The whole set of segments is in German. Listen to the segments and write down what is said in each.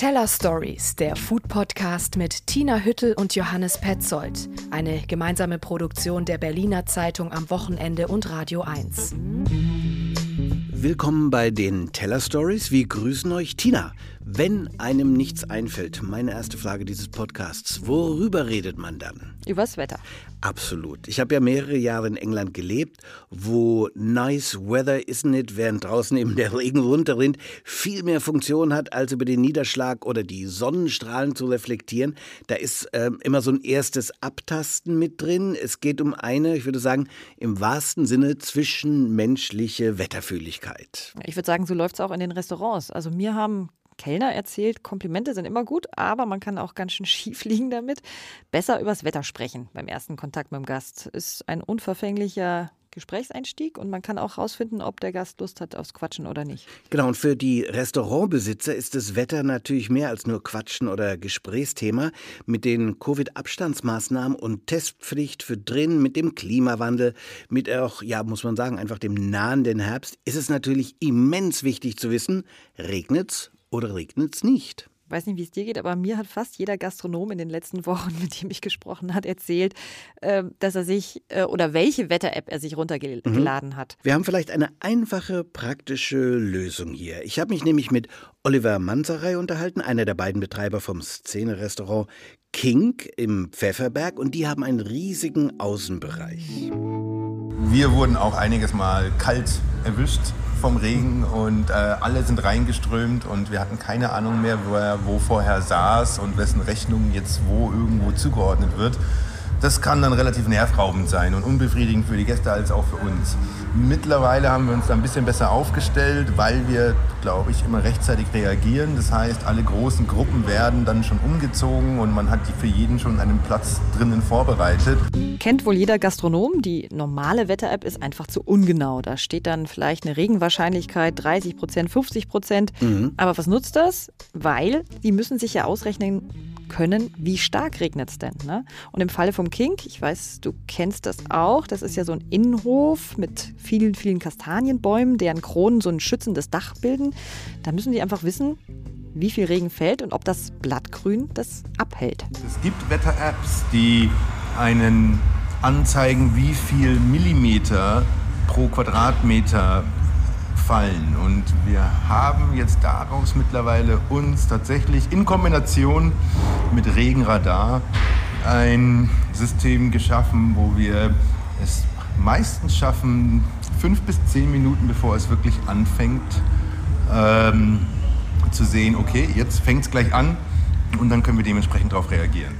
Teller Stories, der Food Podcast mit Tina Hüttel und Johannes Petzold. Eine gemeinsame Produktion der Berliner Zeitung am Wochenende und Radio 1. Willkommen bei den Teller Stories. Wir grüßen euch, Tina. Wenn einem nichts einfällt, meine erste Frage dieses Podcasts, worüber redet man dann? Übers Wetter. Absolut. Ich habe ja mehrere Jahre in England gelebt, wo nice weather, isn't it, während draußen eben der Regen runterrinnt, viel mehr Funktion hat, als über den Niederschlag oder die Sonnenstrahlen zu reflektieren. Da ist äh, immer so ein erstes Abtasten mit drin. Es geht um eine, ich würde sagen, im wahrsten Sinne zwischenmenschliche Wetterfühligkeit. Ich würde sagen, so läuft es auch in den Restaurants. Also mir haben Kellner erzählt, Komplimente sind immer gut, aber man kann auch ganz schön schief liegen damit. Besser übers Wetter sprechen beim ersten Kontakt mit dem Gast. Ist ein unverfänglicher Gesprächseinstieg und man kann auch herausfinden, ob der Gast Lust hat aufs Quatschen oder nicht. Genau, und für die Restaurantbesitzer ist das Wetter natürlich mehr als nur Quatschen oder Gesprächsthema. Mit den Covid-Abstandsmaßnahmen und Testpflicht für drin, mit dem Klimawandel, mit auch, ja, muss man sagen, einfach dem nahenden Herbst, ist es natürlich immens wichtig zu wissen, regnet's oder regnet es nicht? Ich weiß nicht, wie es dir geht, aber mir hat fast jeder Gastronom in den letzten Wochen, mit dem ich gesprochen habe, erzählt, ähm, dass er sich äh, oder welche Wetter-App er sich runtergeladen mhm. hat. Wir haben vielleicht eine einfache, praktische Lösung hier. Ich habe mich nämlich mit Oliver Manzerei unterhalten, einer der beiden Betreiber vom Szene-Restaurant King im Pfefferberg, und die haben einen riesigen Außenbereich. Wir wurden auch einiges Mal kalt erwischt vom Regen und äh, alle sind reingeströmt und wir hatten keine Ahnung mehr, wo er wo vorher saß und wessen Rechnung jetzt wo irgendwo zugeordnet wird. Das kann dann relativ nervraubend sein und unbefriedigend für die Gäste als auch für uns. Mittlerweile haben wir uns da ein bisschen besser aufgestellt, weil wir, glaube ich, immer rechtzeitig reagieren. Das heißt, alle großen Gruppen werden dann schon umgezogen und man hat für jeden schon einen Platz drinnen vorbereitet. Kennt wohl jeder Gastronom, die normale Wetter-App ist einfach zu ungenau. Da steht dann vielleicht eine Regenwahrscheinlichkeit 30 Prozent, 50 Prozent. Mhm. Aber was nutzt das? Weil die müssen sich ja ausrechnen können, wie stark regnet es denn. Ne? Und im Falle vom Kink, ich weiß, du kennst das auch, das ist ja so ein Innenhof mit vielen, vielen Kastanienbäumen, deren Kronen so ein schützendes Dach bilden. Da müssen die einfach wissen, wie viel Regen fällt und ob das Blattgrün das abhält. Es gibt Wetter-Apps, die einen anzeigen, wie viel Millimeter pro Quadratmeter fallen. Und wir haben jetzt daraus mittlerweile uns tatsächlich in Kombination mit Regenradar ein System geschaffen, wo wir es meistens schaffen, fünf bis zehn Minuten bevor es wirklich anfängt, ähm, zu sehen, okay, jetzt fängt es gleich an und dann können wir dementsprechend darauf reagieren.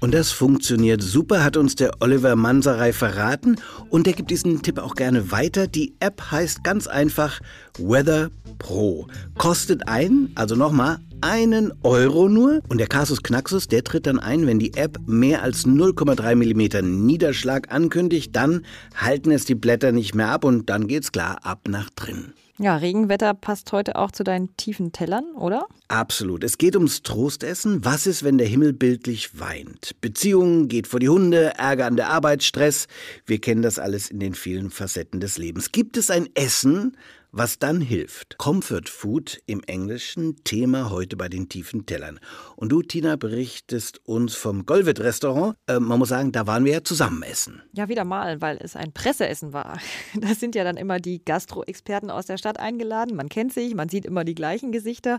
Und das funktioniert super, hat uns der Oliver Manserei verraten und er gibt diesen Tipp auch gerne weiter. Die App heißt ganz einfach Weather Pro. Kostet ein, also nochmal, einen Euro nur und der Kasus Knaxus, der tritt dann ein, wenn die App mehr als 0,3 mm Niederschlag ankündigt, dann halten es die Blätter nicht mehr ab und dann geht's klar ab nach drin. Ja, Regenwetter passt heute auch zu deinen tiefen Tellern, oder? Absolut. Es geht ums Trostessen. Was ist, wenn der Himmel bildlich weint? Beziehungen geht vor die Hunde, Ärger an der Arbeit, Stress. Wir kennen das alles in den vielen Facetten des Lebens. Gibt es ein Essen, was dann hilft. Comfort Food im Englischen, Thema heute bei den tiefen Tellern. Und du, Tina, berichtest uns vom Golvet Restaurant. Äh, man muss sagen, da waren wir ja zusammen essen. Ja, wieder mal, weil es ein Presseessen war. Da sind ja dann immer die Gastro-Experten aus der Stadt eingeladen. Man kennt sich, man sieht immer die gleichen Gesichter.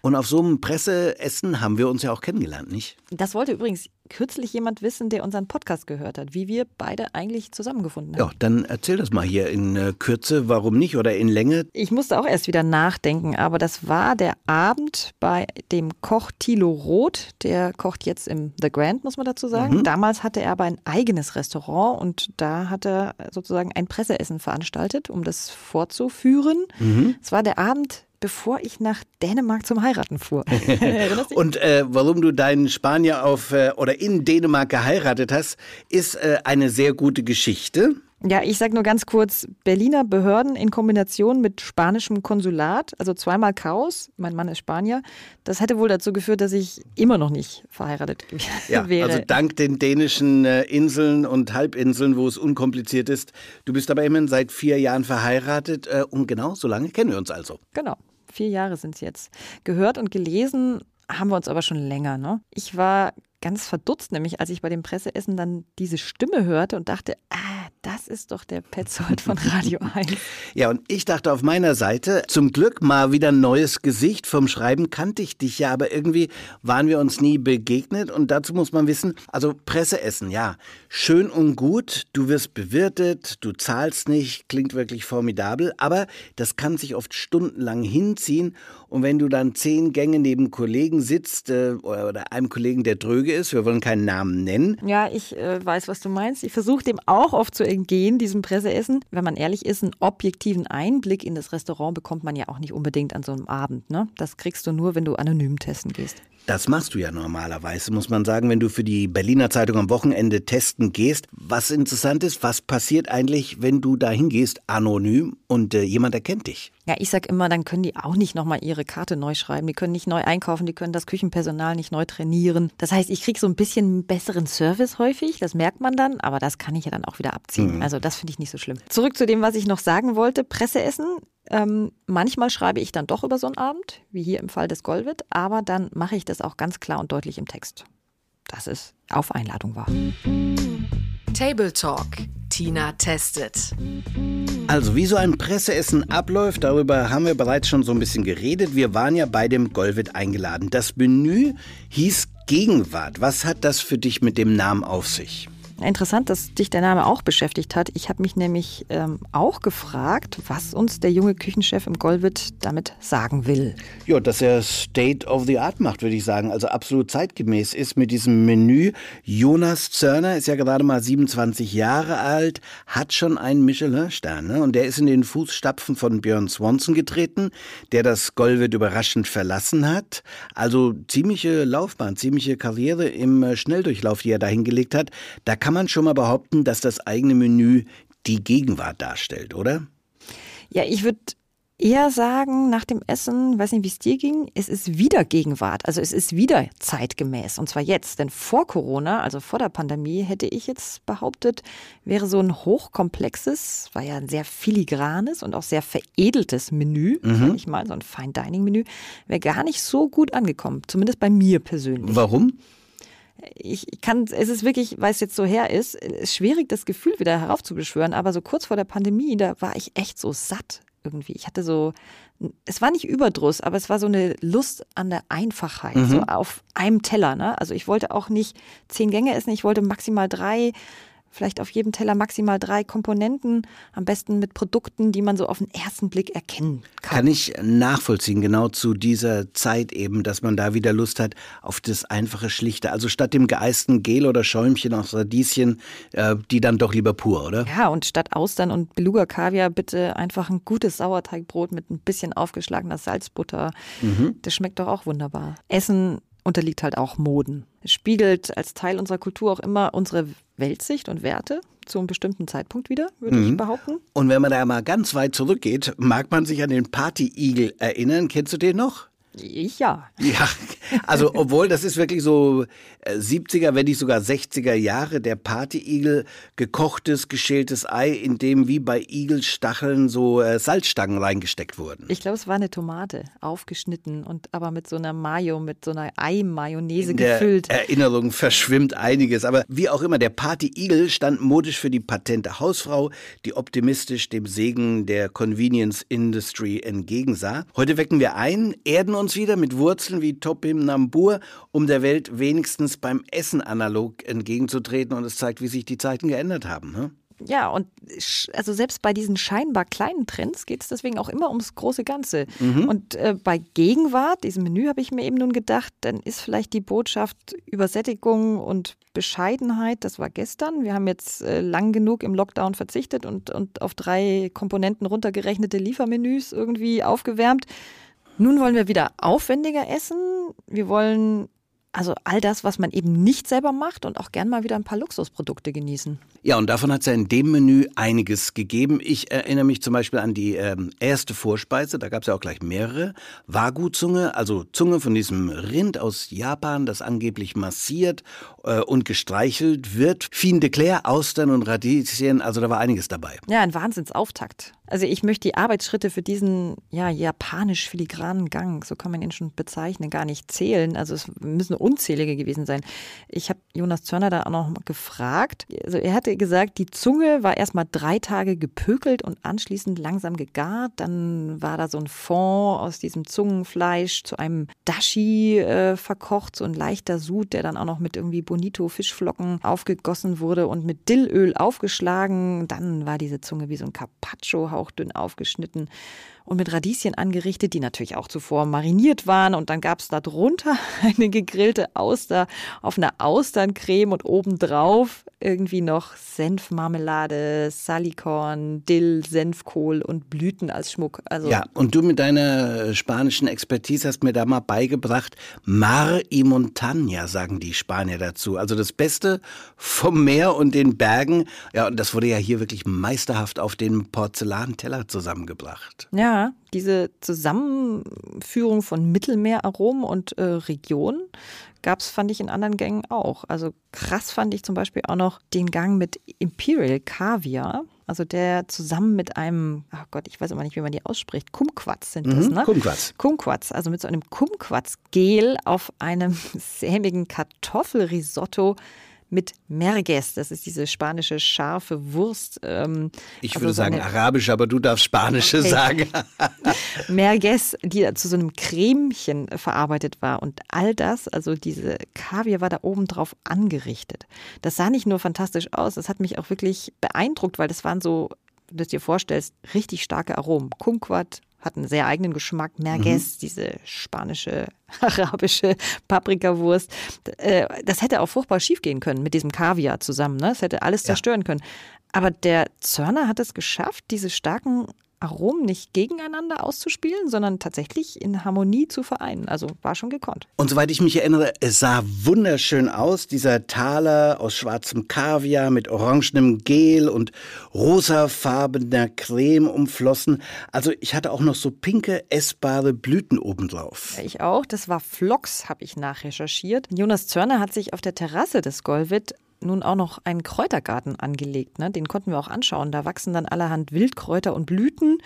Und auf so einem Presseessen haben wir uns ja auch kennengelernt, nicht? Das wollte übrigens kürzlich jemand wissen, der unseren Podcast gehört hat, wie wir beide eigentlich zusammengefunden haben. Ja, dann erzähl das mal hier in äh, Kürze, warum nicht oder in Länge. Ich musste auch erst wieder nachdenken, aber das war der Abend bei dem Koch Thilo Roth. Der kocht jetzt im The Grand, muss man dazu sagen. Mhm. Damals hatte er aber ein eigenes Restaurant und da hat er sozusagen ein Presseessen veranstaltet, um das vorzuführen. Mhm. Es war der Abend bevor ich nach Dänemark zum Heiraten fuhr. Und äh, warum du deinen Spanier auf äh, oder in Dänemark geheiratet hast, ist äh, eine sehr gute Geschichte. Ja, ich sage nur ganz kurz, Berliner Behörden in Kombination mit spanischem Konsulat, also zweimal Chaos, mein Mann ist Spanier, das hätte wohl dazu geführt, dass ich immer noch nicht verheiratet ja, wäre. Also dank den dänischen äh, Inseln und Halbinseln, wo es unkompliziert ist. Du bist aber immerhin seit vier Jahren verheiratet äh, und genau so lange kennen wir uns also. Genau vier Jahre sind es jetzt. Gehört und gelesen haben wir uns aber schon länger. Ne? Ich war ganz verdutzt, nämlich als ich bei dem Presseessen dann diese Stimme hörte und dachte, ah, das ist doch der Petzold von Radio 1. ja, und ich dachte auf meiner Seite, zum Glück mal wieder ein neues Gesicht. Vom Schreiben kannte ich dich ja, aber irgendwie waren wir uns nie begegnet. Und dazu muss man wissen, also Presseessen, ja, schön und gut, du wirst bewirtet, du zahlst nicht, klingt wirklich formidabel, aber das kann sich oft stundenlang hinziehen. Und wenn du dann zehn Gänge neben Kollegen sitzt äh, oder einem Kollegen, der dröge ist, wir wollen keinen Namen nennen. Ja, ich äh, weiß, was du meinst. Ich versuche dem auch oft zu entgehen, diesem Presseessen. Wenn man ehrlich ist, einen objektiven Einblick in das Restaurant bekommt man ja auch nicht unbedingt an so einem Abend. Ne? Das kriegst du nur, wenn du anonym testen gehst. Das machst du ja normalerweise, muss man sagen, wenn du für die Berliner Zeitung am Wochenende testen gehst. Was interessant ist, was passiert eigentlich, wenn du da hingehst, anonym und äh, jemand erkennt dich? Ja, ich sag immer, dann können die auch nicht nochmal ihre Karte neu schreiben. Die können nicht neu einkaufen, die können das Küchenpersonal nicht neu trainieren. Das heißt, ich kriege so ein bisschen besseren Service häufig, das merkt man dann, aber das kann ich ja dann auch wieder abziehen. Mhm. Also das finde ich nicht so schlimm. Zurück zu dem, was ich noch sagen wollte. Presseessen ähm, manchmal schreibe ich dann doch über so einen Abend, wie hier im Fall des Golwit, aber dann mache ich das auch ganz klar und deutlich im Text, dass es auf Einladung war. Table Talk. Tina testet. Also, wie so ein Presseessen abläuft, darüber haben wir bereits schon so ein bisschen geredet. Wir waren ja bei dem Golwit eingeladen. Das Menü hieß Gegenwart. Was hat das für dich mit dem Namen auf sich? Interessant, dass dich der Name auch beschäftigt hat. Ich habe mich nämlich ähm, auch gefragt, was uns der junge Küchenchef im Golwit damit sagen will. Ja, dass er State of the Art macht, würde ich sagen. Also absolut zeitgemäß ist mit diesem Menü. Jonas Zörner ist ja gerade mal 27 Jahre alt, hat schon einen Michelin-Stern. Ne? Und der ist in den Fußstapfen von Björn Swanson getreten, der das Golwit überraschend verlassen hat. Also ziemliche Laufbahn, ziemliche Karriere im äh, Schnelldurchlauf, die er da hingelegt hat. Da kann man schon mal behaupten, dass das eigene Menü die Gegenwart darstellt, oder? Ja, ich würde eher sagen, nach dem Essen, weiß nicht, wie es dir ging, es ist wieder Gegenwart. Also es ist wieder zeitgemäß. Und zwar jetzt. Denn vor Corona, also vor der Pandemie, hätte ich jetzt behauptet, wäre so ein hochkomplexes, war ja ein sehr filigranes und auch sehr veredeltes Menü, mhm. sag ich mal, so ein Fine Dining Menü, wäre gar nicht so gut angekommen. Zumindest bei mir persönlich. Warum? Ich kann, es ist wirklich, weil es jetzt so her ist, ist schwierig, das Gefühl wieder heraufzubeschwören, aber so kurz vor der Pandemie, da war ich echt so satt irgendwie. Ich hatte so, es war nicht Überdruss, aber es war so eine Lust an der Einfachheit, mhm. so auf einem Teller. Ne? Also ich wollte auch nicht zehn Gänge essen, ich wollte maximal drei vielleicht auf jedem Teller maximal drei Komponenten, am besten mit Produkten, die man so auf den ersten Blick erkennen kann. Kann ich nachvollziehen, genau zu dieser Zeit eben, dass man da wieder Lust hat auf das einfache, schlichte. Also statt dem geeisten Gel oder Schäumchen aus Radieschen, äh, die dann doch lieber pur, oder? Ja, und statt Austern und Beluga Kaviar bitte einfach ein gutes Sauerteigbrot mit ein bisschen aufgeschlagener Salzbutter. Mhm. Das schmeckt doch auch wunderbar. Essen unterliegt halt auch Moden. Es spiegelt als Teil unserer Kultur auch immer unsere Weltsicht und Werte zu einem bestimmten Zeitpunkt wieder, würde mhm. ich behaupten. Und wenn man da mal ganz weit zurückgeht, mag man sich an den Party-Igel erinnern. Kennst du den noch? Ich ja. Ja, also obwohl das ist wirklich so 70er, äh, wenn nicht sogar 60er Jahre, der Partyigel, gekochtes, geschältes Ei, in dem wie bei Igelstacheln so äh, Salzstangen reingesteckt wurden. Ich glaube, es war eine Tomate, aufgeschnitten und aber mit so einer Mayo, mit so einer Ei-Mayonnaise gefüllt. Erinnerung verschwimmt einiges, aber wie auch immer, der Partyigel stand modisch für die patente Hausfrau, die optimistisch dem Segen der Convenience Industry entgegensah. Heute wecken wir ein, erden uns wieder mit Wurzeln wie Topim Nambur, um der Welt wenigstens beim Essen analog entgegenzutreten. Und es zeigt, wie sich die Zeiten geändert haben. Ne? Ja, und also selbst bei diesen scheinbar kleinen Trends geht es deswegen auch immer ums große Ganze. Mhm. Und äh, bei Gegenwart, diesem Menü, habe ich mir eben nun gedacht, dann ist vielleicht die Botschaft Übersättigung und Bescheidenheit, das war gestern. Wir haben jetzt äh, lang genug im Lockdown verzichtet und, und auf drei Komponenten runtergerechnete Liefermenüs irgendwie aufgewärmt. Nun wollen wir wieder aufwendiger essen. Wir wollen also all das, was man eben nicht selber macht und auch gern mal wieder ein paar Luxusprodukte genießen. Ja, und davon hat es ja in dem Menü einiges gegeben. Ich erinnere mich zum Beispiel an die ähm, erste Vorspeise, da gab es ja auch gleich mehrere. Wagyu-Zunge, also Zunge von diesem Rind aus Japan, das angeblich massiert äh, und gestreichelt wird. Fien de Claire, Austern und Radieschen, also da war einiges dabei. Ja, ein Wahnsinnsauftakt. Also ich möchte die Arbeitsschritte für diesen ja, japanisch filigranen Gang, so kann man ihn schon bezeichnen, gar nicht zählen. Also es müssen unzählige gewesen sein. Ich habe Jonas Zörner da auch noch gefragt. Also er hatte gesagt, die Zunge war erstmal drei Tage gepökelt und anschließend langsam gegart. Dann war da so ein Fond aus diesem Zungenfleisch zu einem Dashi äh, verkocht, so ein leichter Sud, der dann auch noch mit irgendwie Bonito Fischflocken aufgegossen wurde und mit Dillöl aufgeschlagen. Dann war diese Zunge wie so ein Carpaccio hauchdünn aufgeschnitten und mit Radieschen angerichtet, die natürlich auch zuvor mariniert waren. Und dann gab es da drunter eine gegrillte Auster auf einer Austerncreme und obendrauf irgendwie noch Senfmarmelade, Salikorn, Dill, Senfkohl und Blüten als Schmuck. Also ja, und du mit deiner spanischen Expertise hast mir da mal beigebracht, Mar y Montaña, sagen die Spanier dazu. Also das Beste vom Meer und den Bergen. Ja, und das wurde ja hier wirklich meisterhaft auf den Porzellanteller zusammengebracht. Ja, diese Zusammenführung von Mittelmeeraromen und äh, Regionen gab es, fand ich, in anderen Gängen auch. Also krass fand ich zum Beispiel auch noch den Gang mit Imperial Kaviar. Also der zusammen mit einem, ach Gott, ich weiß immer nicht, wie man die ausspricht, Kumquats sind das, mhm, ne? Kumquats. Kumquats, also mit so einem Kumquats-Gel auf einem sämigen Kartoffelrisotto mit Merguez. Das ist diese spanische scharfe Wurst. Ähm, ich also würde sagen eine, arabisch, aber du darfst spanische okay. sagen. Merguez, die zu so einem Cremchen verarbeitet war. Und all das, also diese Kaviar war da oben drauf angerichtet. Das sah nicht nur fantastisch aus, das hat mich auch wirklich beeindruckt, weil das waren so, wenn du dir vorstellst, richtig starke Aromen. Kumquat, hat einen sehr eigenen Geschmack. Merguez, mhm. diese spanische, arabische Paprikawurst. Äh, das hätte auch furchtbar schief gehen können mit diesem Kaviar zusammen. Ne? Das hätte alles zerstören ja. können. Aber der Zörner hat es geschafft, diese starken Aromen nicht gegeneinander auszuspielen, sondern tatsächlich in Harmonie zu vereinen. Also war schon gekonnt. Und soweit ich mich erinnere, es sah wunderschön aus, dieser Taler aus schwarzem Kaviar mit orangenem Gel und rosafarbener Creme umflossen. Also ich hatte auch noch so pinke, essbare Blüten obendrauf. Ich auch. Das war Flox, habe ich nachrecherchiert. Jonas Zörner hat sich auf der Terrasse des Golvit nun auch noch einen Kräutergarten angelegt. Ne? Den konnten wir auch anschauen. Da wachsen dann allerhand Wildkräuter und Blüten.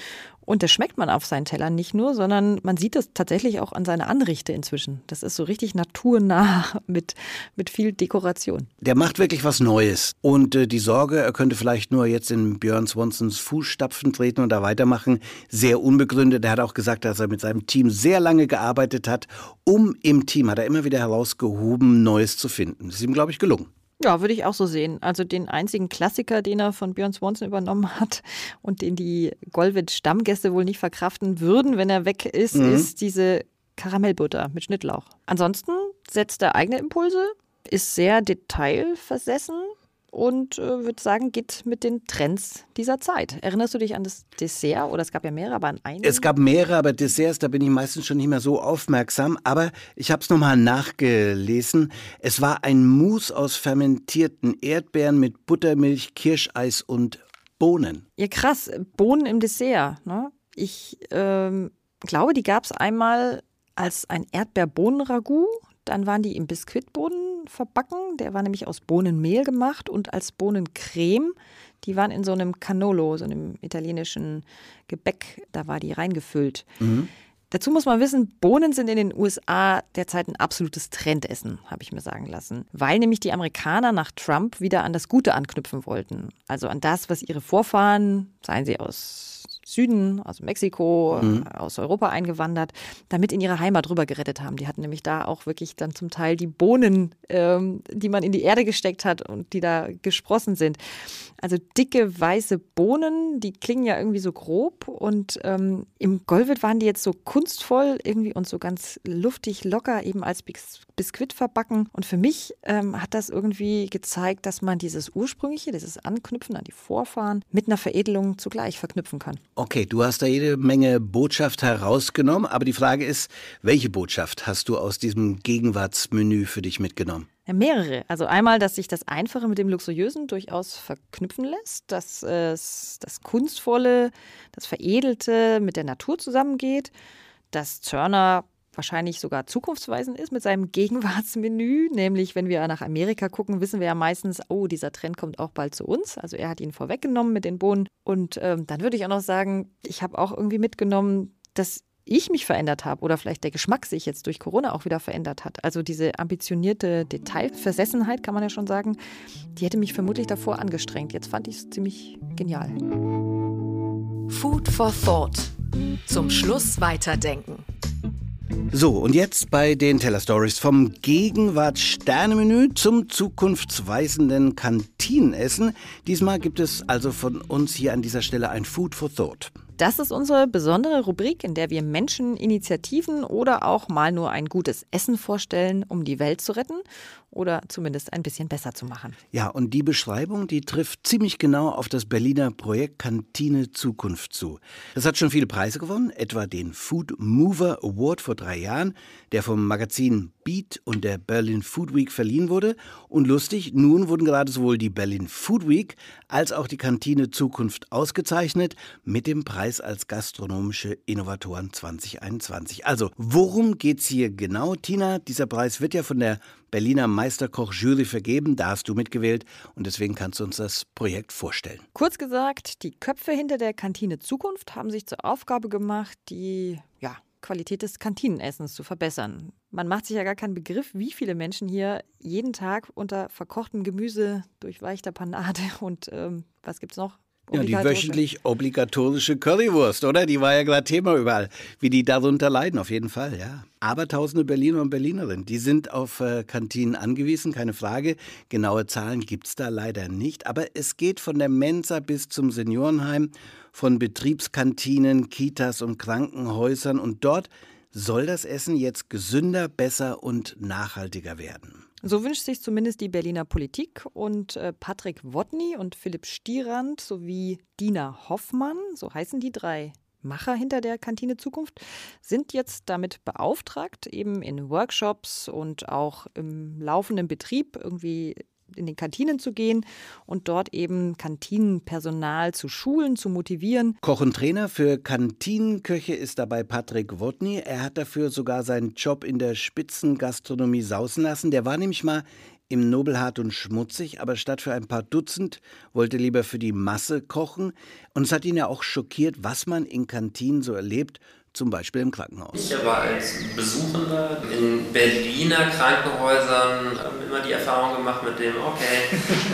Und das schmeckt man auf seinen Tellern nicht nur, sondern man sieht das tatsächlich auch an seiner Anrichte inzwischen. Das ist so richtig naturnah mit, mit viel Dekoration. Der macht wirklich was Neues. Und äh, die Sorge, er könnte vielleicht nur jetzt in Björn Swansons Fußstapfen treten und da weitermachen, sehr unbegründet. Er hat auch gesagt, dass er mit seinem Team sehr lange gearbeitet hat, um im Team, hat er immer wieder herausgehoben, Neues zu finden. Das ist ihm, glaube ich, gelungen. Ja, würde ich auch so sehen. Also den einzigen Klassiker, den er von Björn Swanson übernommen hat und den die Golwitz-Stammgäste wohl nicht verkraften würden, wenn er weg ist, mhm. ist diese Karamellbutter mit Schnittlauch. Ansonsten setzt er eigene Impulse, ist sehr detailversessen, und äh, würde sagen, geht mit den Trends dieser Zeit. Erinnerst du dich an das Dessert? Oder es gab ja mehrere, aber an einen? Es gab mehrere, aber Desserts, da bin ich meistens schon nicht mehr so aufmerksam. Aber ich habe es nochmal nachgelesen. Es war ein Mousse aus fermentierten Erdbeeren mit Buttermilch, Kirscheis und Bohnen. Ja, krass. Bohnen im Dessert. Ne? Ich ähm, glaube, die gab es einmal als ein Erdbeerbohnen-Ragout. Dann waren die im Biskuitboden verbacken. Der war nämlich aus Bohnenmehl gemacht und als Bohnencreme. Die waren in so einem Canolo, so einem italienischen Gebäck. Da war die reingefüllt. Mhm. Dazu muss man wissen, Bohnen sind in den USA derzeit ein absolutes Trendessen, habe ich mir sagen lassen. Weil nämlich die Amerikaner nach Trump wieder an das Gute anknüpfen wollten. Also an das, was ihre Vorfahren, seien sie aus Süden, also Mexiko, mhm. aus Europa eingewandert, damit in ihre Heimat rüber gerettet haben. Die hatten nämlich da auch wirklich dann zum Teil die Bohnen, ähm, die man in die Erde gesteckt hat und die da gesprossen sind. Also dicke weiße Bohnen, die klingen ja irgendwie so grob und ähm, im Golvet waren die jetzt so kunstvoll irgendwie und so ganz luftig locker eben als Bis Biskuit verbacken. Und für mich ähm, hat das irgendwie gezeigt, dass man dieses ursprüngliche, dieses Anknüpfen an die Vorfahren mit einer Veredelung zugleich verknüpfen kann. Okay, du hast da jede Menge Botschaft herausgenommen, aber die Frage ist, welche Botschaft hast du aus diesem Gegenwartsmenü für dich mitgenommen? Ja, mehrere. Also einmal, dass sich das Einfache mit dem Luxuriösen durchaus verknüpfen lässt, dass es das Kunstvolle, das Veredelte mit der Natur zusammengeht, dass Zörner wahrscheinlich sogar zukunftsweisend ist mit seinem Gegenwartsmenü. Nämlich, wenn wir nach Amerika gucken, wissen wir ja meistens, oh, dieser Trend kommt auch bald zu uns. Also er hat ihn vorweggenommen mit den Bohnen. Und ähm, dann würde ich auch noch sagen, ich habe auch irgendwie mitgenommen, dass ich mich verändert habe oder vielleicht der Geschmack sich jetzt durch Corona auch wieder verändert hat. Also diese ambitionierte Detailversessenheit, kann man ja schon sagen, die hätte mich vermutlich davor angestrengt. Jetzt fand ich es ziemlich genial. Food for Thought. Zum Schluss weiterdenken. So, und jetzt bei den Teller Stories vom Gegenwart-Sternemenü zum zukunftsweisenden Kantinenessen. Diesmal gibt es also von uns hier an dieser Stelle ein Food for Thought. Das ist unsere besondere Rubrik, in der wir Menschen, Initiativen oder auch mal nur ein gutes Essen vorstellen, um die Welt zu retten oder zumindest ein bisschen besser zu machen. Ja, und die Beschreibung, die trifft ziemlich genau auf das Berliner Projekt Kantine Zukunft zu. Das hat schon viele Preise gewonnen, etwa den Food Mover Award vor drei Jahren, der vom Magazin Beat und der Berlin Food Week verliehen wurde. Und lustig, nun wurden gerade sowohl die Berlin Food Week als auch die Kantine Zukunft ausgezeichnet mit dem Preis als gastronomische Innovatoren 2021. Also, worum geht's hier genau, Tina? Dieser Preis wird ja von der Berliner Meisterkoch-Jury vergeben. Da hast du mitgewählt und deswegen kannst du uns das Projekt vorstellen. Kurz gesagt, die Köpfe hinter der Kantine Zukunft haben sich zur Aufgabe gemacht, die ja, Qualität des Kantinenessens zu verbessern. Man macht sich ja gar keinen Begriff, wie viele Menschen hier jeden Tag unter verkochtem Gemüse, durchweichter Panade und ähm, was es noch? Ja, die wöchentlich obligatorische Currywurst, oder? Die war ja gerade Thema überall. Wie die darunter leiden, auf jeden Fall, ja. Aber tausende Berliner und Berlinerinnen, die sind auf äh, Kantinen angewiesen, keine Frage. Genaue Zahlen gibt es da leider nicht. Aber es geht von der Mensa bis zum Seniorenheim, von Betriebskantinen, Kitas und Krankenhäusern. Und dort soll das Essen jetzt gesünder, besser und nachhaltiger werden. So wünscht sich zumindest die Berliner Politik und äh, Patrick Wotny und Philipp Stierand sowie Dina Hoffmann, so heißen die drei Macher hinter der Kantine Zukunft, sind jetzt damit beauftragt, eben in Workshops und auch im laufenden Betrieb irgendwie in den Kantinen zu gehen und dort eben Kantinenpersonal zu schulen, zu motivieren. Koch und Trainer für Kantinenköche ist dabei Patrick Wodny. Er hat dafür sogar seinen Job in der Spitzengastronomie sausen lassen. Der war nämlich mal im Nobelhart und schmutzig, aber statt für ein paar Dutzend wollte lieber für die Masse kochen. Und es hat ihn ja auch schockiert, was man in Kantinen so erlebt zum Beispiel im Krankenhaus. Ich aber als Besuchender in Berliner Krankenhäusern immer die Erfahrung gemacht mit dem, okay,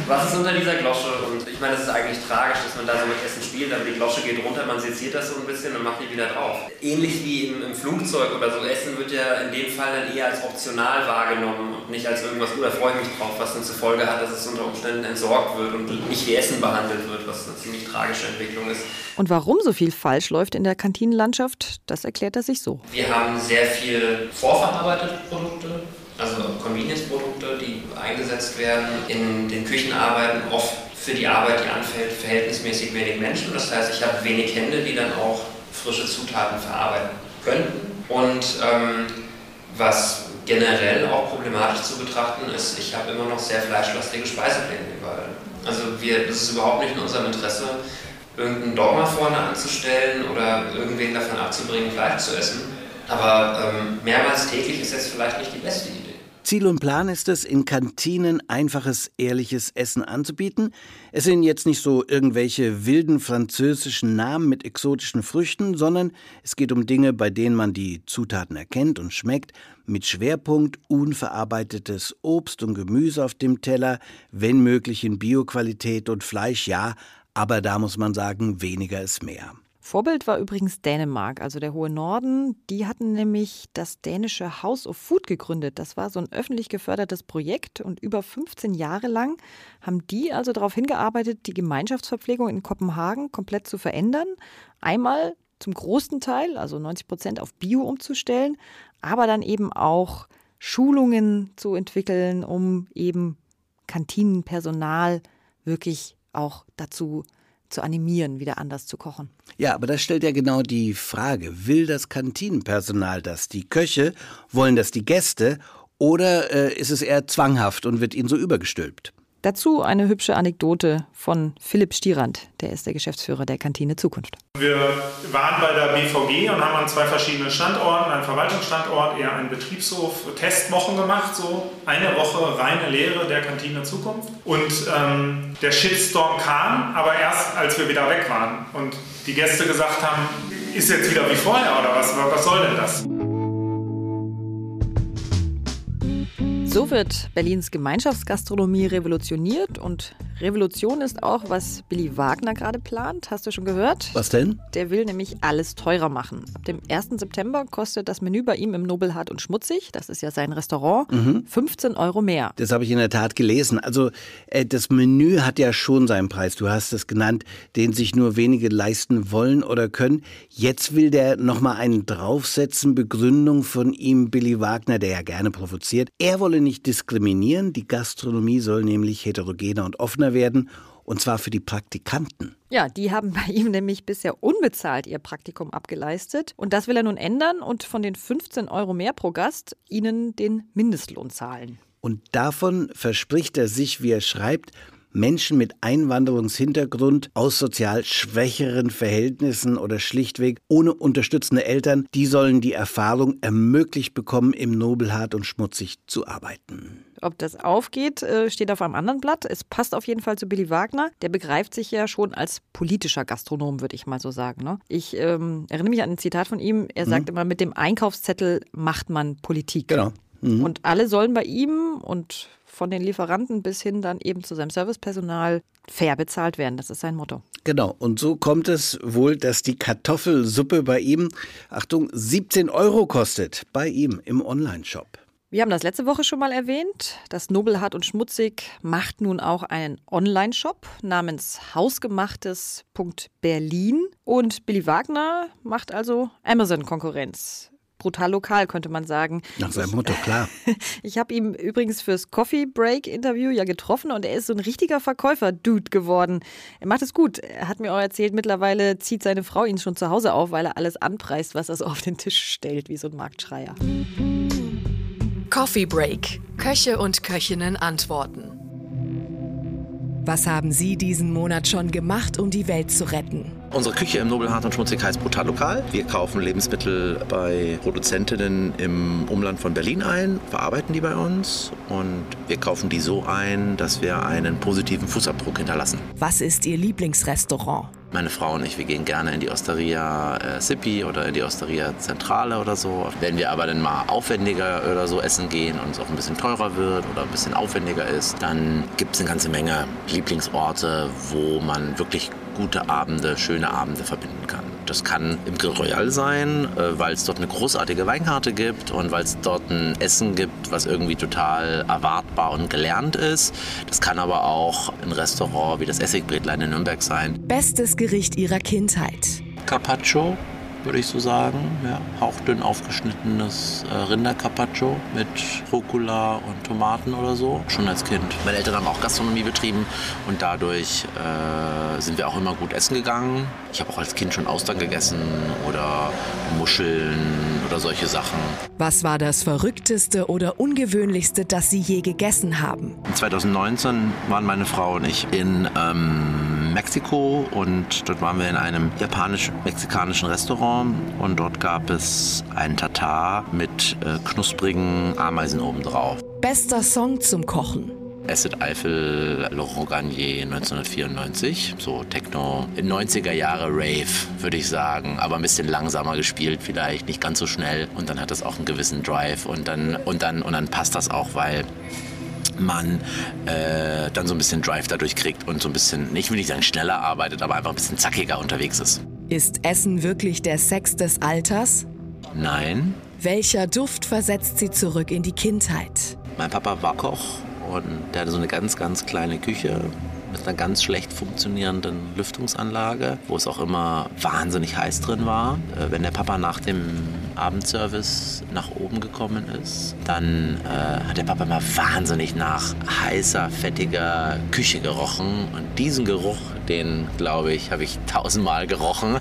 was ist unter dieser Glosche? Und ich meine, es ist eigentlich tragisch, dass man da so mit Essen spielt, aber die Glosche geht runter, man seziert das so ein bisschen und macht die wieder drauf. Ähnlich wie im, im Flugzeug oder so, Essen wird ja in dem Fall dann eher als optional wahrgenommen und nicht als irgendwas, oh, da freue ich mich drauf, was dann zur Folge hat, dass es unter Umständen entsorgt wird und nicht wie Essen behandelt wird, was eine ziemlich tragische Entwicklung ist. Und warum so viel falsch läuft in der Kantinenlandschaft, das erklärt er sich so. Wir haben sehr viel vorverarbeitete Produkte, also Convenience-Produkte, die eingesetzt werden. In den Küchen arbeiten oft für die Arbeit, die anfällt, verhältnismäßig wenig Menschen. Das heißt, ich habe wenig Hände, die dann auch frische Zutaten verarbeiten könnten. Und ähm, was generell auch problematisch zu betrachten ist, ich habe immer noch sehr fleischlastige Speisepläne überall. Also wir, das ist überhaupt nicht in unserem Interesse, irgendein Dogma vorne anzustellen oder irgendwen davon abzubringen, Fleisch zu essen. Aber ähm, mehrmals täglich ist jetzt vielleicht nicht die beste Idee. Ziel und Plan ist es, in Kantinen einfaches, ehrliches Essen anzubieten. Es sind jetzt nicht so irgendwelche wilden französischen Namen mit exotischen Früchten, sondern es geht um Dinge, bei denen man die Zutaten erkennt und schmeckt, mit Schwerpunkt unverarbeitetes Obst und Gemüse auf dem Teller, wenn möglich in Bioqualität und Fleisch, ja, aber da muss man sagen, weniger ist mehr. Vorbild war übrigens Dänemark, also der hohe Norden. Die hatten nämlich das dänische House of Food gegründet. Das war so ein öffentlich gefördertes Projekt und über 15 Jahre lang haben die also darauf hingearbeitet, die Gemeinschaftsverpflegung in Kopenhagen komplett zu verändern. Einmal zum großen Teil, also 90 Prozent auf Bio umzustellen, aber dann eben auch Schulungen zu entwickeln, um eben Kantinenpersonal wirklich auch dazu zu animieren, wieder anders zu kochen. Ja, aber das stellt ja genau die Frage, will das Kantinenpersonal das, die Köche, wollen das die Gäste oder äh, ist es eher zwanghaft und wird ihnen so übergestülpt? Dazu eine hübsche Anekdote von Philipp Stierand, der ist der Geschäftsführer der Kantine Zukunft. Wir waren bei der BVG und haben an zwei verschiedenen Standorten, einen Verwaltungsstandort, eher einen Betriebshof, Testwochen gemacht, so eine Woche reine Lehre der Kantine Zukunft. Und ähm, der Shitstorm kam, aber erst als wir wieder weg waren und die Gäste gesagt haben, ist jetzt wieder wie vorher oder was, was soll denn das? So wird Berlins Gemeinschaftsgastronomie revolutioniert und Revolution ist auch, was Billy Wagner gerade plant. Hast du schon gehört? Was denn? Der will nämlich alles teurer machen. Ab dem 1. September kostet das Menü bei ihm im Nobelhart und Schmutzig, das ist ja sein Restaurant, mhm. 15 Euro mehr. Das habe ich in der Tat gelesen. Also äh, das Menü hat ja schon seinen Preis. Du hast es genannt, den sich nur wenige leisten wollen oder können. Jetzt will der nochmal einen draufsetzen. Begründung von ihm, Billy Wagner, der ja gerne provoziert. Er wolle nicht diskriminieren. Die Gastronomie soll nämlich heterogener und offener werden. Und zwar für die Praktikanten. Ja, die haben bei ihm nämlich bisher unbezahlt ihr Praktikum abgeleistet. Und das will er nun ändern und von den 15 Euro mehr pro Gast ihnen den Mindestlohn zahlen. Und davon verspricht er sich, wie er schreibt, Menschen mit Einwanderungshintergrund aus sozial schwächeren Verhältnissen oder schlichtweg ohne unterstützende Eltern, die sollen die Erfahrung ermöglicht bekommen, im Nobelhart und schmutzig zu arbeiten. Ob das aufgeht, äh, steht auf einem anderen Blatt. Es passt auf jeden Fall zu Billy Wagner. Der begreift sich ja schon als politischer Gastronom, würde ich mal so sagen. Ne? Ich ähm, erinnere mich an ein Zitat von ihm. Er sagt mhm. immer, mit dem Einkaufszettel macht man Politik. Genau. Mhm. Und alle sollen bei ihm und von den Lieferanten bis hin dann eben zu seinem Servicepersonal fair bezahlt werden. Das ist sein Motto. Genau. Und so kommt es wohl, dass die Kartoffelsuppe bei ihm, Achtung, 17 Euro kostet. Bei ihm im Online-Shop. Wir haben das letzte Woche schon mal erwähnt. Das Nobelhart und Schmutzig macht nun auch einen Online-Shop namens hausgemachtes.berlin. Und Billy Wagner macht also Amazon-Konkurrenz brutal lokal, könnte man sagen. Nach seinem Motto, klar. Ich habe ihn übrigens fürs Coffee Break Interview ja getroffen und er ist so ein richtiger Verkäufer-Dude geworden. Er macht es gut. Er hat mir auch erzählt, mittlerweile zieht seine Frau ihn schon zu Hause auf, weil er alles anpreist, was er so auf den Tisch stellt, wie so ein Marktschreier. Coffee Break. Köche und Köchinnen antworten. Was haben Sie diesen Monat schon gemacht, um die Welt zu retten? Unsere Küche im Nobelhart und Schmutzig heißt Brutal Lokal. Wir kaufen Lebensmittel bei Produzentinnen im Umland von Berlin ein, verarbeiten die bei uns und wir kaufen die so ein, dass wir einen positiven Fußabdruck hinterlassen. Was ist Ihr Lieblingsrestaurant? Meine Frau und ich, wir gehen gerne in die Osteria äh, Sippi oder in die Osteria Zentrale oder so. Wenn wir aber dann mal aufwendiger oder so essen gehen und es auch ein bisschen teurer wird oder ein bisschen aufwendiger ist, dann gibt es eine ganze Menge Lieblingsorte, wo man wirklich gute Abende, schöne Abende verbinden kann. Das kann im Grill Royal sein, äh, weil es dort eine großartige Weinkarte gibt und weil es dort ein Essen gibt, was irgendwie total erwartbar und gelernt ist. Das kann aber auch ein Restaurant wie das Essigbrätlein in Nürnberg sein. Bestes Gericht Ihrer Kindheit. Carpaccio würde ich so sagen. Ja, hauchdünn aufgeschnittenes äh, Rindercarpaccio mit Rucola und Tomaten oder so. Schon als Kind. Meine Eltern haben auch Gastronomie betrieben und dadurch äh, sind wir auch immer gut essen gegangen. Ich habe auch als Kind schon Austern gegessen oder Muscheln oder solche Sachen. Was war das Verrückteste oder Ungewöhnlichste, das Sie je gegessen haben? 2019 waren meine Frau und ich in ähm, Mexiko und dort waren wir in einem japanisch-mexikanischen Restaurant und dort gab es einen Tatar mit äh, knusprigen Ameisen obendrauf. Bester Song zum Kochen. Acid Eiffel, Laurent Garnier 1994, so Techno, 90er Jahre Rave, würde ich sagen, aber ein bisschen langsamer gespielt vielleicht, nicht ganz so schnell und dann hat das auch einen gewissen Drive und dann und dann und dann passt das auch, weil man äh, dann so ein bisschen Drive dadurch kriegt und so ein bisschen, ich will nicht sagen schneller arbeitet, aber einfach ein bisschen zackiger unterwegs ist. Ist Essen wirklich der Sex des Alters? Nein. Welcher Duft versetzt Sie zurück in die Kindheit? Mein Papa war Koch und der hatte so eine ganz, ganz kleine Küche mit einer ganz schlecht funktionierenden Lüftungsanlage, wo es auch immer wahnsinnig heiß drin war. Äh, wenn der Papa nach dem Abendservice nach oben gekommen ist, dann äh, hat der Papa mal wahnsinnig nach heißer, fettiger Küche gerochen. Und diesen Geruch, den glaube ich, habe ich tausendmal gerochen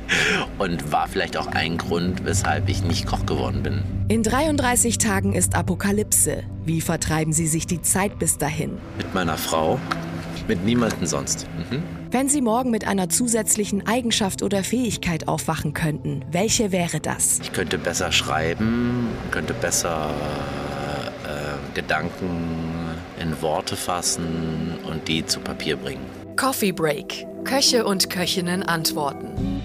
und war vielleicht auch ein Grund, weshalb ich nicht Koch geworden bin. In 33 Tagen ist Apokalypse. Wie vertreiben Sie sich die Zeit bis dahin? Mit meiner Frau, mit niemandem sonst. Mhm. Wenn Sie morgen mit einer zusätzlichen Eigenschaft oder Fähigkeit aufwachen könnten, welche wäre das? Ich könnte besser schreiben, könnte besser äh, Gedanken in Worte fassen und die zu Papier bringen. Coffee Break. Köche und Köchinnen antworten.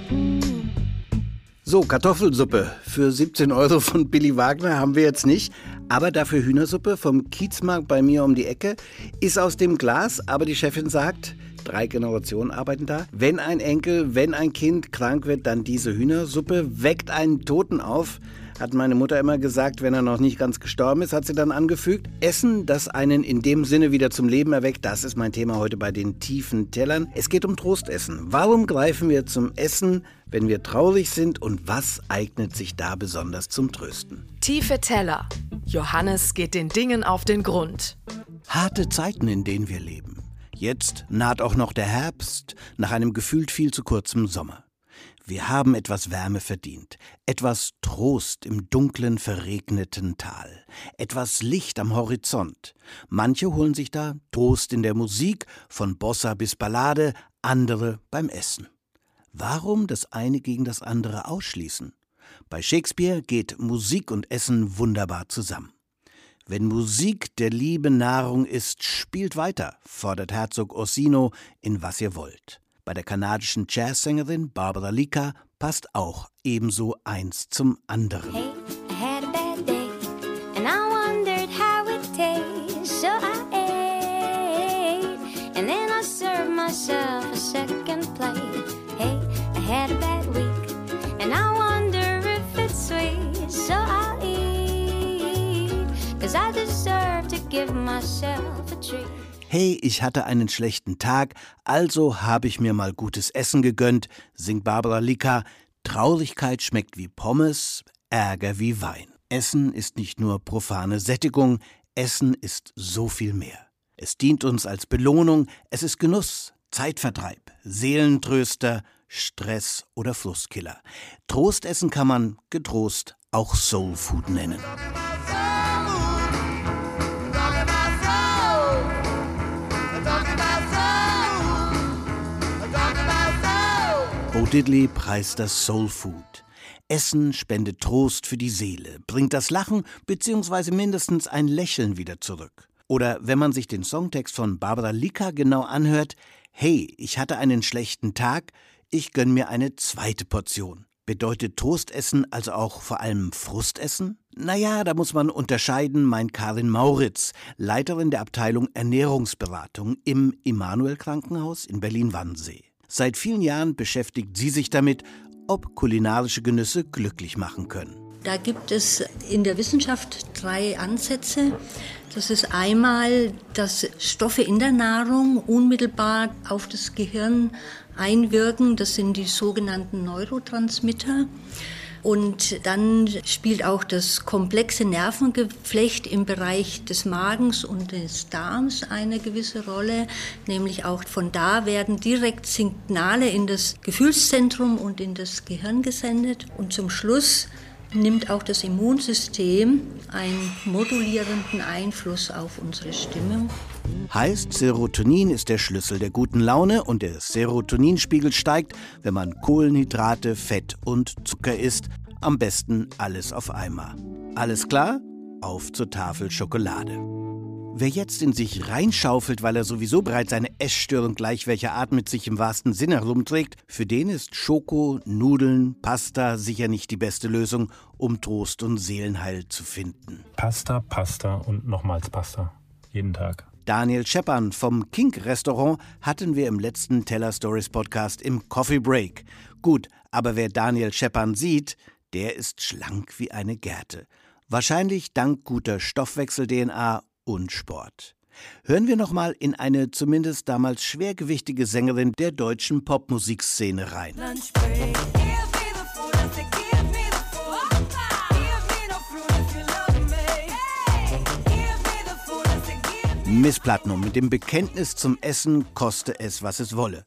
So, Kartoffelsuppe für 17 Euro von Billy Wagner haben wir jetzt nicht. Aber dafür Hühnersuppe vom Kiezmarkt bei mir um die Ecke. Ist aus dem Glas, aber die Chefin sagt, drei Generationen arbeiten da. Wenn ein Enkel, wenn ein Kind krank wird, dann diese Hühnersuppe weckt einen Toten auf hat meine Mutter immer gesagt, wenn er noch nicht ganz gestorben ist, hat sie dann angefügt. Essen, das einen in dem Sinne wieder zum Leben erweckt, das ist mein Thema heute bei den tiefen Tellern. Es geht um Trostessen. Warum greifen wir zum Essen, wenn wir traurig sind und was eignet sich da besonders zum Trösten? Tiefe Teller. Johannes geht den Dingen auf den Grund. Harte Zeiten, in denen wir leben. Jetzt naht auch noch der Herbst nach einem gefühlt viel zu kurzen Sommer. Wir haben etwas Wärme verdient, etwas Trost im dunklen, verregneten Tal, etwas Licht am Horizont. Manche holen sich da Trost in der Musik, von Bossa bis Ballade, andere beim Essen. Warum das eine gegen das andere ausschließen? Bei Shakespeare geht Musik und Essen wunderbar zusammen. Wenn Musik der Liebe Nahrung ist, spielt weiter, fordert Herzog Orsino in Was ihr wollt. Bei der kanadischen Jazzsängerin Barbara Lika passt auch ebenso eins zum anderen. Hey, I had a bad day and I wondered how it tastes, so I ate and then I served myself a second plate. Hey, I had a bad week and I wonder if it's sweet, so I'll eat, cause I deserve to give myself a treat hey, ich hatte einen schlechten Tag, also habe ich mir mal gutes Essen gegönnt, singt Barbara Lika. Traurigkeit schmeckt wie Pommes, Ärger wie Wein. Essen ist nicht nur profane Sättigung, Essen ist so viel mehr. Es dient uns als Belohnung, es ist Genuss, Zeitvertreib, Seelentröster, Stress oder Flusskiller. Trostessen kann man getrost auch Soulfood nennen. Diddley preist das Soul Food. Essen spendet Trost für die Seele, bringt das Lachen bzw. mindestens ein Lächeln wieder zurück. Oder wenn man sich den Songtext von Barbara Lika genau anhört, hey, ich hatte einen schlechten Tag, ich gönn mir eine zweite Portion. Bedeutet Trostessen also auch vor allem Frustessen? Naja, da muss man unterscheiden, meint Karin Mauritz, Leiterin der Abteilung Ernährungsberatung im Immanuel Krankenhaus in Berlin-Wannsee. Seit vielen Jahren beschäftigt sie sich damit, ob kulinarische Genüsse glücklich machen können. Da gibt es in der Wissenschaft drei Ansätze. Das ist einmal, dass Stoffe in der Nahrung unmittelbar auf das Gehirn einwirken. Das sind die sogenannten Neurotransmitter. Und dann spielt auch das komplexe Nervengeflecht im Bereich des Magens und des Darms eine gewisse Rolle. Nämlich auch von da werden direkt Signale in das Gefühlszentrum und in das Gehirn gesendet. Und zum Schluss nimmt auch das Immunsystem einen modulierenden Einfluss auf unsere Stimmung. Heißt, Serotonin ist der Schlüssel der guten Laune und der Serotoninspiegel steigt, wenn man Kohlenhydrate, Fett und Zucker isst. Am besten alles auf einmal. Alles klar? Auf zur Tafel Schokolade. Wer jetzt in sich reinschaufelt, weil er sowieso bereits eine Essstörung gleich welcher Art mit sich im wahrsten Sinne herumträgt, für den ist Schoko, Nudeln, Pasta sicher nicht die beste Lösung, um Trost und Seelenheil zu finden. Pasta, Pasta und nochmals Pasta. Jeden Tag. Daniel Scheppern vom Kink Restaurant hatten wir im letzten Teller Stories Podcast im Coffee Break. Gut, aber wer Daniel Scheppern sieht, der ist schlank wie eine Gerte. Wahrscheinlich dank guter Stoffwechsel-DNA und Sport. Hören wir noch mal in eine zumindest damals schwergewichtige Sängerin der deutschen Popmusikszene rein. Miss Platinum mit dem Bekenntnis zum Essen koste es, was es wolle.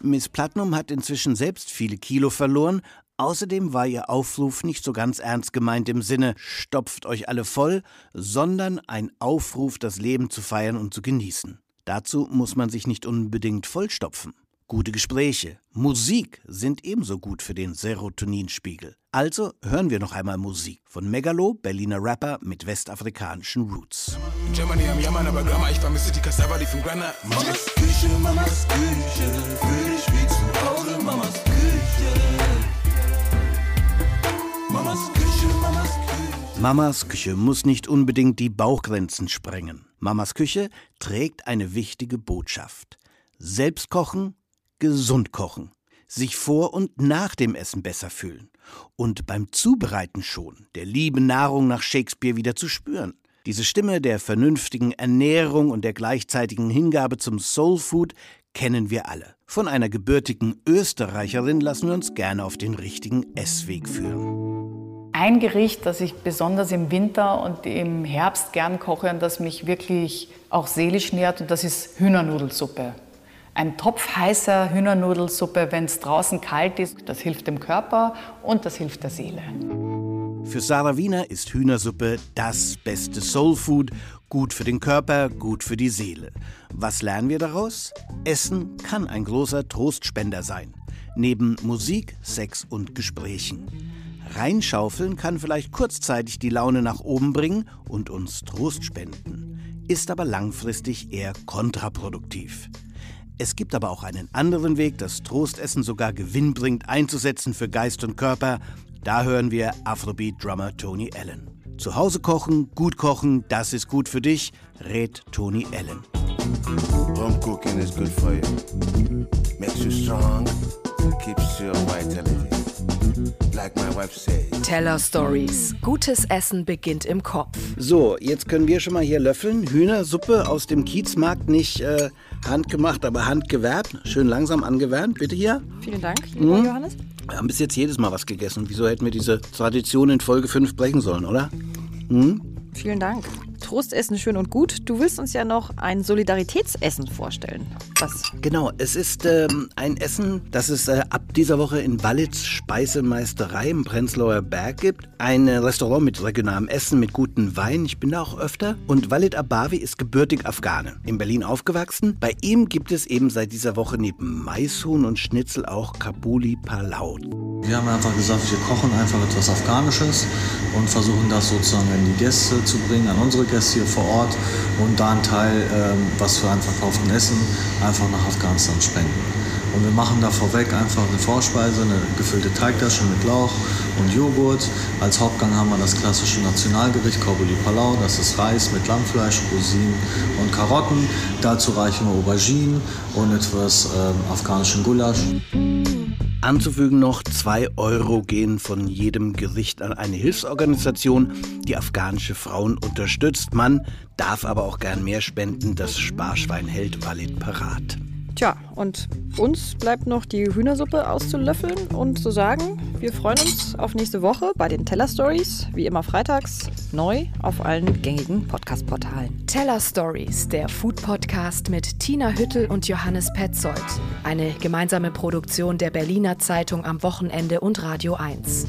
Miss Platinum hat inzwischen selbst viele Kilo verloren. Außerdem war ihr Aufruf nicht so ganz ernst gemeint im Sinne, stopft euch alle voll, sondern ein Aufruf, das Leben zu feiern und zu genießen. Dazu muss man sich nicht unbedingt vollstopfen. Gute Gespräche, Musik sind ebenso gut für den Serotoninspiegel. Also hören wir noch einmal Musik von Megalo, Berliner Rapper mit westafrikanischen Roots. Germany am Jammern, aber Grammar, ich vermisse die Cassava, die vom Granner. Mamas Küche, Mamas Küche, fühl dich wie zu Hause, Mamas Mamas Küche muss nicht unbedingt die Bauchgrenzen sprengen. Mamas Küche trägt eine wichtige Botschaft. Selbst kochen, gesund kochen, sich vor und nach dem Essen besser fühlen und beim Zubereiten schon der lieben Nahrung nach Shakespeare wieder zu spüren. Diese Stimme der vernünftigen Ernährung und der gleichzeitigen Hingabe zum Soul Food kennen wir alle. Von einer gebürtigen Österreicherin lassen wir uns gerne auf den richtigen Essweg führen. Ein Gericht, das ich besonders im Winter und im Herbst gern koche und das mich wirklich auch seelisch nährt, und das ist Hühnernudelsuppe. Ein Topf heißer Hühnernudelsuppe, wenn es draußen kalt ist, das hilft dem Körper und das hilft der Seele. Für Sarah Wiener ist Hühnersuppe das beste Soulfood, gut für den Körper, gut für die Seele. Was lernen wir daraus? Essen kann ein großer Trostspender sein. Neben Musik, Sex und Gesprächen. Reinschaufeln kann vielleicht kurzzeitig die Laune nach oben bringen und uns Trost spenden, ist aber langfristig eher kontraproduktiv. Es gibt aber auch einen anderen Weg, das Trostessen sogar gewinnbringend einzusetzen für Geist und Körper. Da hören wir Afrobeat-Drummer Tony Allen. Zu Hause kochen, gut kochen, das ist gut für dich, rät Tony Allen. Home cooking is good for you. Makes you strong, keeps your vitality. Like my wife says. Teller Stories. Gutes Essen beginnt im Kopf. So, jetzt können wir schon mal hier löffeln. Hühnersuppe aus dem Kiezmarkt, nicht äh, handgemacht, aber handgewerbt. Schön langsam angewärmt. Bitte hier. Vielen Dank, lieber hm? Johannes. Wir haben bis jetzt jedes Mal was gegessen. Wieso hätten wir diese Tradition in Folge 5 brechen sollen, oder? Hm? Vielen Dank. Trostessen schön und gut. Du willst uns ja noch ein Solidaritätsessen vorstellen. Was? Genau, es ist ähm, ein Essen, das es äh, ab dieser Woche in Wallits Speisemeisterei im Prenzlauer Berg gibt. Ein äh, Restaurant mit regionalem Essen, mit guten Wein. Ich bin da auch öfter. Und Walid Abawi ist gebürtig Afghane, in Berlin aufgewachsen. Bei ihm gibt es eben seit dieser Woche neben Maishuhn und Schnitzel auch Kabuli Palau. Wir haben einfach gesagt, wir kochen einfach etwas Afghanisches und versuchen das sozusagen an die Gäste zu bringen, an unsere Fest hier vor Ort und da einen Teil, ähm, was wir einfach verkauften Essen, einfach nach Afghanistan spenden. Und wir machen da vorweg einfach eine Vorspeise, eine gefüllte Teigtasche mit Lauch und Joghurt. Als Hauptgang haben wir das klassische Nationalgericht Korbuli Palau. Das ist Reis mit Lammfleisch, Rosinen und Karotten. Dazu reichen wir Auberginen und etwas äh, afghanischen Gulasch. Anzufügen noch, 2 Euro gehen von jedem Gericht an eine Hilfsorganisation, die afghanische Frauen unterstützt. Man darf aber auch gern mehr spenden. Das Sparschwein hält Walid parat. Tja, und uns bleibt noch die Hühnersuppe auszulöffeln und zu sagen, wir freuen uns auf nächste Woche bei den Teller Stories, wie immer freitags, neu auf allen gängigen Podcast-Portalen. Teller Stories, der Food-Podcast mit Tina Hüttel und Johannes Petzold. Eine gemeinsame Produktion der Berliner Zeitung am Wochenende und Radio 1.